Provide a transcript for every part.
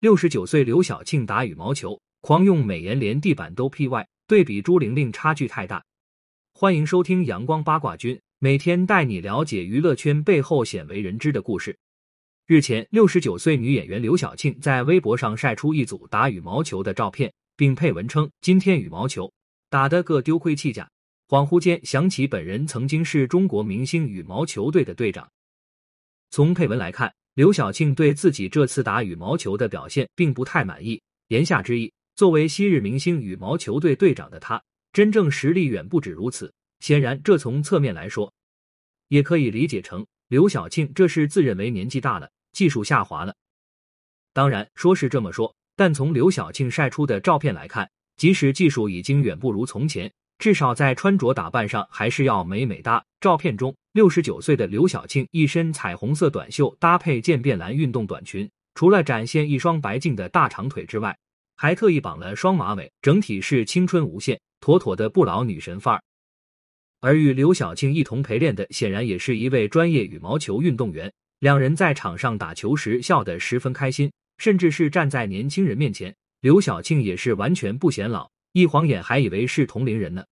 六十九岁刘晓庆打羽毛球，狂用美颜连地板都 P 外，对比朱玲玲差距太大。欢迎收听阳光八卦君，每天带你了解娱乐圈背后鲜为人知的故事。日前，六十九岁女演员刘晓庆在微博上晒出一组打羽毛球的照片，并配文称：“今天羽毛球打得个丢盔弃甲，恍惚间想起本人曾经是中国明星羽毛球队的队长。”从配文来看。刘晓庆对自己这次打羽毛球的表现并不太满意，言下之意，作为昔日明星羽毛球队队长的他，真正实力远不止如此。显然，这从侧面来说，也可以理解成刘晓庆这是自认为年纪大了，技术下滑了。当然，说是这么说，但从刘晓庆晒出的照片来看，即使技术已经远不如从前。至少在穿着打扮上还是要美美哒。照片中，六十九岁的刘晓庆一身彩虹色短袖搭配渐变蓝运动短裙，除了展现一双白净的大长腿之外，还特意绑了双马尾，整体是青春无限，妥妥的不老女神范儿。而与刘晓庆一同陪练的，显然也是一位专业羽毛球运动员。两人在场上打球时笑得十分开心，甚至是站在年轻人面前，刘晓庆也是完全不显老。一晃眼还以为是同龄人呢，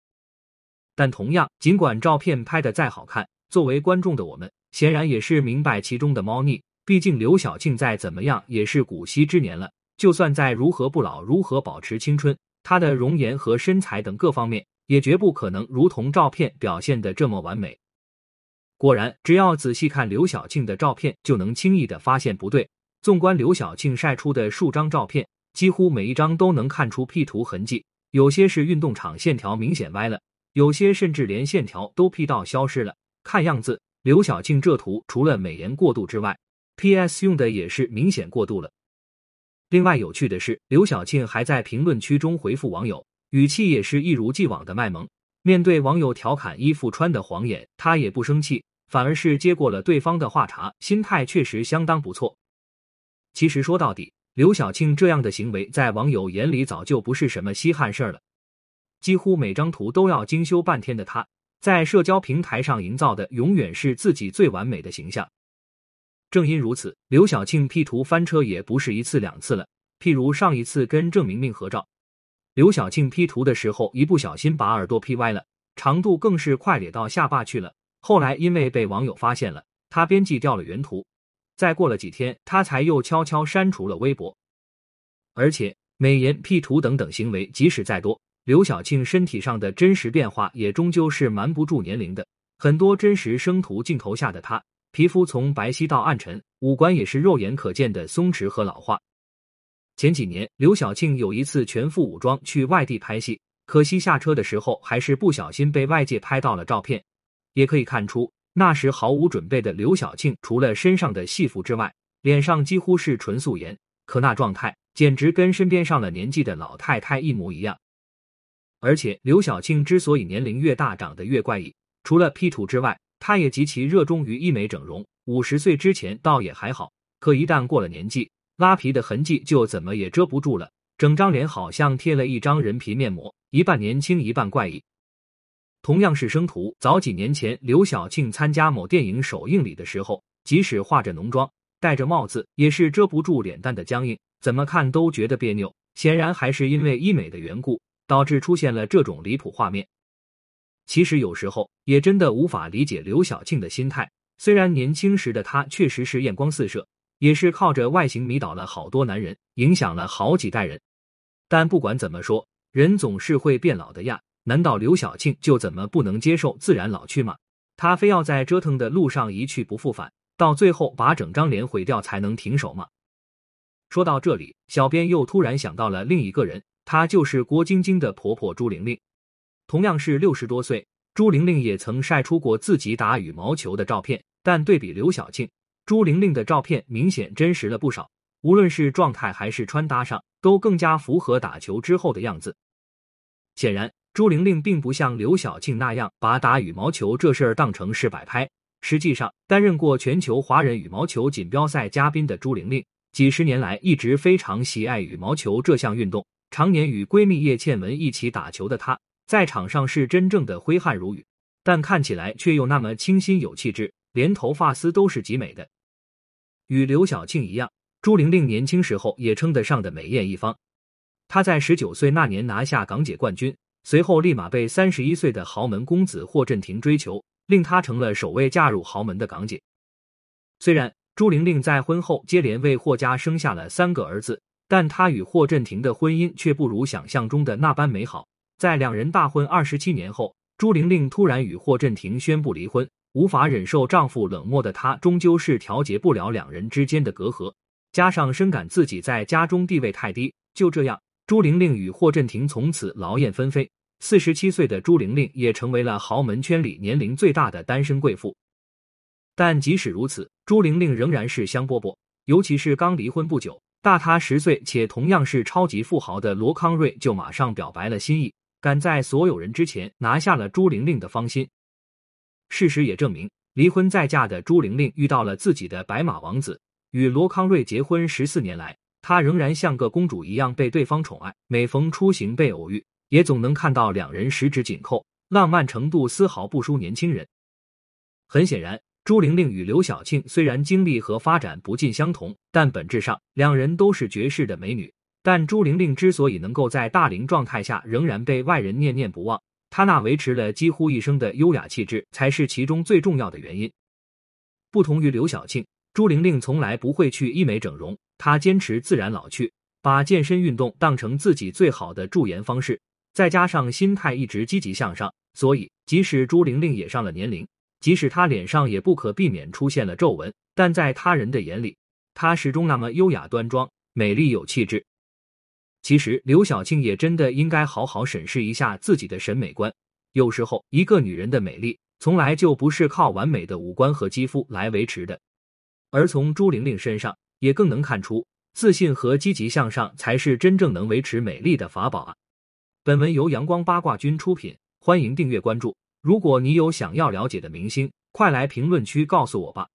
但同样，尽管照片拍的再好看，作为观众的我们显然也是明白其中的猫腻。毕竟刘晓庆再怎么样也是古稀之年了，就算再如何不老，如何保持青春，她的容颜和身材等各方面也绝不可能如同照片表现的这么完美。果然，只要仔细看刘晓庆的照片，就能轻易的发现不对。纵观刘晓庆晒出的数张照片，几乎每一张都能看出 P 图痕迹。有些是运动场线条明显歪了，有些甚至连线条都 P 到消失了。看样子，刘晓庆这图除了美颜过度之外，PS 用的也是明显过度了。另外有趣的是，刘晓庆还在评论区中回复网友，语气也是一如既往的卖萌。面对网友调侃衣服穿的晃眼，他也不生气，反而是接过了对方的话茬，心态确实相当不错。其实说到底。刘晓庆这样的行为，在网友眼里早就不是什么稀罕事儿了。几乎每张图都要精修半天的他，在社交平台上营造的永远是自己最完美的形象。正因如此，刘晓庆 P 图翻车也不是一次两次了。譬如上一次跟郑明明合照，刘晓庆 P 图的时候一不小心把耳朵 P 歪了，长度更是快咧到下巴去了。后来因为被网友发现了，他编辑掉了原图。再过了几天，他才又悄悄删除了微博。而且美颜 P 图等等行为，即使再多，刘晓庆身体上的真实变化也终究是瞒不住年龄的。很多真实生图镜头下的她，皮肤从白皙到暗沉，五官也是肉眼可见的松弛和老化。前几年，刘晓庆有一次全副武装去外地拍戏，可惜下车的时候还是不小心被外界拍到了照片，也可以看出。那时毫无准备的刘晓庆，除了身上的戏服之外，脸上几乎是纯素颜，可那状态简直跟身边上了年纪的老太太一模一样。而且刘晓庆之所以年龄越大长得越怪异，除了 P 图之外，她也极其热衷于医美整容。五十岁之前倒也还好，可一旦过了年纪，拉皮的痕迹就怎么也遮不住了，整张脸好像贴了一张人皮面膜，一半年轻一半怪异。同样是生图，早几年前，刘晓庆参加某电影首映礼的时候，即使化着浓妆、戴着帽子，也是遮不住脸蛋的僵硬，怎么看都觉得别扭。显然还是因为医美的缘故，导致出现了这种离谱画面。其实有时候也真的无法理解刘晓庆的心态。虽然年轻时的她确实是艳光四射，也是靠着外形迷倒了好多男人，影响了好几代人，但不管怎么说，人总是会变老的呀。难道刘晓庆就怎么不能接受自然老去吗？她非要在折腾的路上一去不复返，到最后把整张脸毁掉才能停手吗？说到这里，小编又突然想到了另一个人，她就是郭晶晶的婆婆朱玲玲。同样是六十多岁，朱玲玲也曾晒出过自己打羽毛球的照片，但对比刘晓庆，朱玲玲的照片明显真实了不少，无论是状态还是穿搭上，都更加符合打球之后的样子。显然。朱玲玲并不像刘晓庆那样把打羽毛球这事儿当成是摆拍。实际上，担任过全球华人羽毛球锦标赛嘉宾的朱玲玲，几十年来一直非常喜爱羽毛球这项运动。常年与闺蜜叶倩文一起打球的她，在场上是真正的挥汗如雨，但看起来却又那么清新有气质，连头发丝都是极美的。与刘晓庆一样。朱玲玲年轻时候也称得上的美艳一方。她在十九岁那年拿下港姐冠军，随后立马被三十一岁的豪门公子霍震霆追求，令她成了首位嫁入豪门的港姐。虽然朱玲玲在婚后接连为霍家生下了三个儿子，但她与霍震霆的婚姻却不如想象中的那般美好。在两人大婚二十七年后，朱玲玲突然与霍震霆宣布离婚。无法忍受丈夫冷漠的她，终究是调节不了两人之间的隔阂。加上深感自己在家中地位太低，就这样，朱玲玲与霍震霆从此劳燕分飞。四十七岁的朱玲玲也成为了豪门圈里年龄最大的单身贵妇。但即使如此，朱玲玲仍然是香饽饽。尤其是刚离婚不久，大她十岁且同样是超级富豪的罗康瑞就马上表白了心意，赶在所有人之前拿下了朱玲玲的芳心。事实也证明，离婚再嫁的朱玲玲遇到了自己的白马王子。与罗康瑞结婚十四年来，她仍然像个公主一样被对方宠爱。每逢出行被偶遇，也总能看到两人十指紧扣，浪漫程度丝毫不输年轻人。很显然，朱玲玲与刘晓庆虽然经历和发展不尽相同，但本质上两人都是绝世的美女。但朱玲玲之所以能够在大龄状态下仍然被外人念念不忘，她那维持了几乎一生的优雅气质，才是其中最重要的原因。不同于刘晓庆，朱玲玲从来不会去医美整容，她坚持自然老去，把健身运动当成自己最好的驻颜方式。再加上心态一直积极向上，所以即使朱玲玲也上了年龄，即使她脸上也不可避免出现了皱纹，但在他人的眼里，她始终那么优雅端庄、美丽有气质。其实，刘晓庆也真的应该好好审视一下自己的审美观。有时候，一个女人的美丽从来就不是靠完美的五官和肌肤来维持的。而从朱玲玲身上，也更能看出，自信和积极向上才是真正能维持美丽的法宝啊！本文由阳光八卦君出品，欢迎订阅关注。如果你有想要了解的明星，快来评论区告诉我吧。